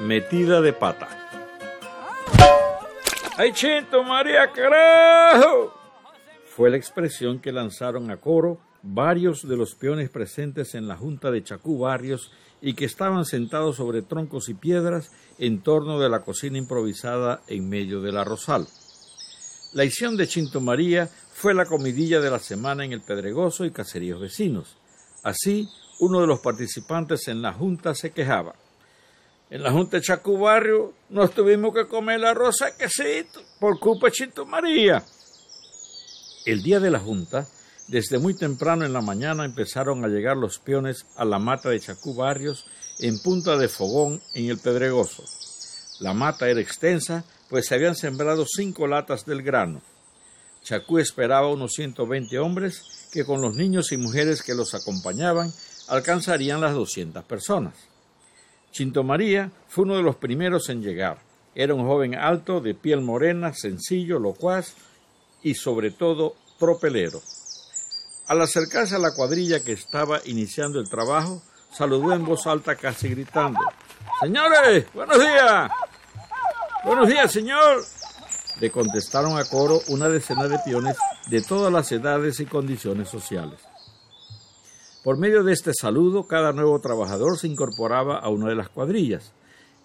metida de pata. ¡Ay, Chinto María, carajo! Fue la expresión que lanzaron a coro varios de los peones presentes en la Junta de Chacú Barrios y que estaban sentados sobre troncos y piedras en torno de la cocina improvisada en medio de la rosal. La edición de Chinto María fue la comidilla de la semana en el Pedregoso y caseríos vecinos. Así, uno de los participantes en la junta se quejaba. En la junta de Chacú Barrio nos tuvimos que comer la rosa quesito por culpa de Chinto María. El día de la junta, desde muy temprano en la mañana empezaron a llegar los peones a la mata de Chacú Barrios en punta de fogón en el Pedregoso. La mata era extensa, pues se habían sembrado cinco latas del grano. Chacú esperaba unos 120 hombres que con los niños y mujeres que los acompañaban alcanzarían las 200 personas. Chinto María fue uno de los primeros en llegar. Era un joven alto, de piel morena, sencillo, locuaz y sobre todo tropelero. Al acercarse a la cuadrilla que estaba iniciando el trabajo, saludó en voz alta casi gritando Señores, buenos días. Buenos días, señor. Le contestaron a coro una decena de peones de todas las edades y condiciones sociales. Por medio de este saludo, cada nuevo trabajador se incorporaba a una de las cuadrillas.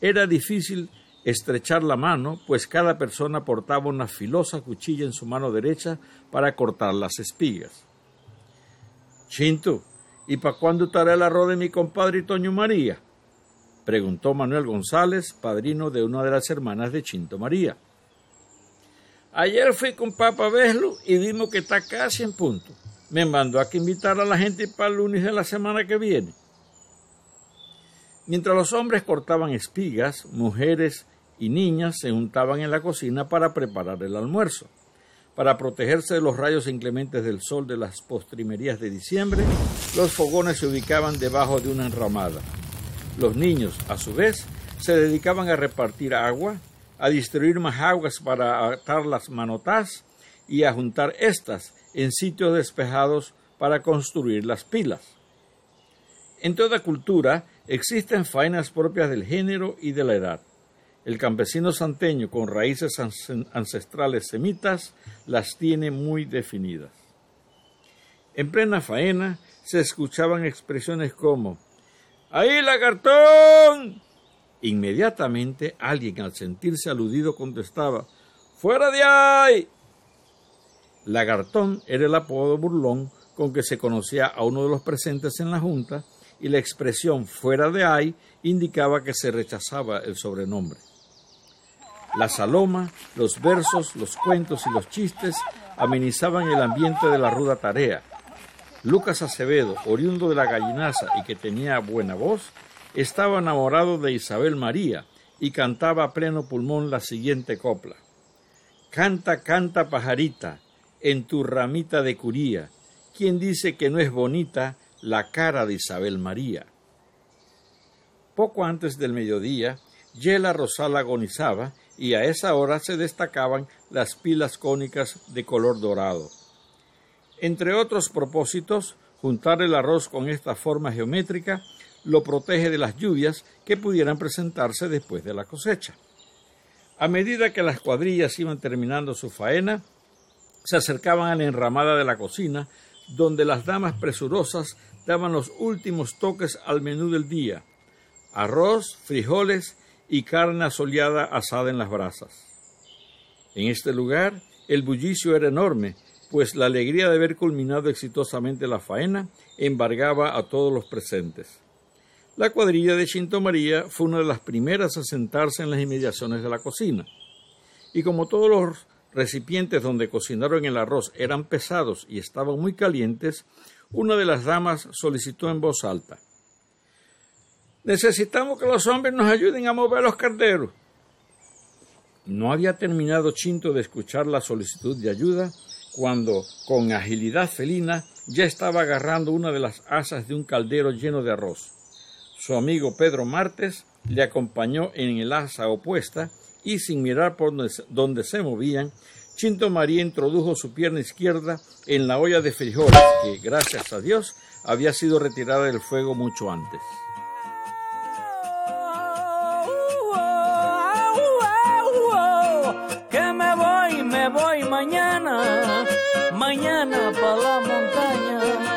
Era difícil estrechar la mano, pues cada persona portaba una filosa cuchilla en su mano derecha para cortar las espigas. Chinto, ¿y para cuándo estará el arroz de mi compadre Toño María? preguntó Manuel González, padrino de una de las hermanas de Chinto María. Ayer fui con Papa Beslo y vimos que está casi en punto. Me mandó a que invitar a la gente para el lunes de la semana que viene. Mientras los hombres cortaban espigas, mujeres y niñas se juntaban en la cocina para preparar el almuerzo. Para protegerse de los rayos inclementes del sol de las postrimerías de diciembre, los fogones se ubicaban debajo de una enramada. Los niños, a su vez, se dedicaban a repartir agua, a distribuir más aguas para atar las manotás y a juntar estas en sitios despejados para construir las pilas. En toda cultura existen faenas propias del género y de la edad. El campesino santeño con raíces ancestrales semitas las tiene muy definidas. En plena faena se escuchaban expresiones como ¡Ahí, lagartón! Inmediatamente alguien al sentirse aludido contestaba ¡Fuera de ahí! Lagartón era el apodo burlón con que se conocía a uno de los presentes en la junta y la expresión fuera de ahí indicaba que se rechazaba el sobrenombre. La saloma, los versos, los cuentos y los chistes amenizaban el ambiente de la ruda tarea. Lucas Acevedo, oriundo de la gallinaza y que tenía buena voz, estaba enamorado de Isabel María y cantaba a pleno pulmón la siguiente copla. Canta, canta, pajarita, en tu ramita de curía, ¿quién dice que no es bonita la cara de Isabel María? Poco antes del mediodía, Yela Rosal agonizaba y a esa hora se destacaban las pilas cónicas de color dorado. Entre otros propósitos, juntar el arroz con esta forma geométrica lo protege de las lluvias que pudieran presentarse después de la cosecha. A medida que las cuadrillas iban terminando su faena, se acercaban a la enramada de la cocina, donde las damas presurosas daban los últimos toques al menú del día arroz, frijoles y carne asoleada asada en las brasas. En este lugar el bullicio era enorme, pues la alegría de haber culminado exitosamente la faena embargaba a todos los presentes. La cuadrilla de Chinto María fue una de las primeras a sentarse en las inmediaciones de la cocina. Y como todos los recipientes donde cocinaron el arroz eran pesados y estaban muy calientes, una de las damas solicitó en voz alta Necesitamos que los hombres nos ayuden a mover los carteros. No había terminado Chinto de escuchar la solicitud de ayuda cuando, con agilidad felina, ya estaba agarrando una de las asas de un caldero lleno de arroz. Su amigo Pedro Martes le acompañó en el asa opuesta y sin mirar por donde se movían, Chinto María introdujo su pierna izquierda en la olla de frijoles que, gracias a Dios, había sido retirada del fuego mucho antes. Que me voy, me voy mañana, mañana para la montaña.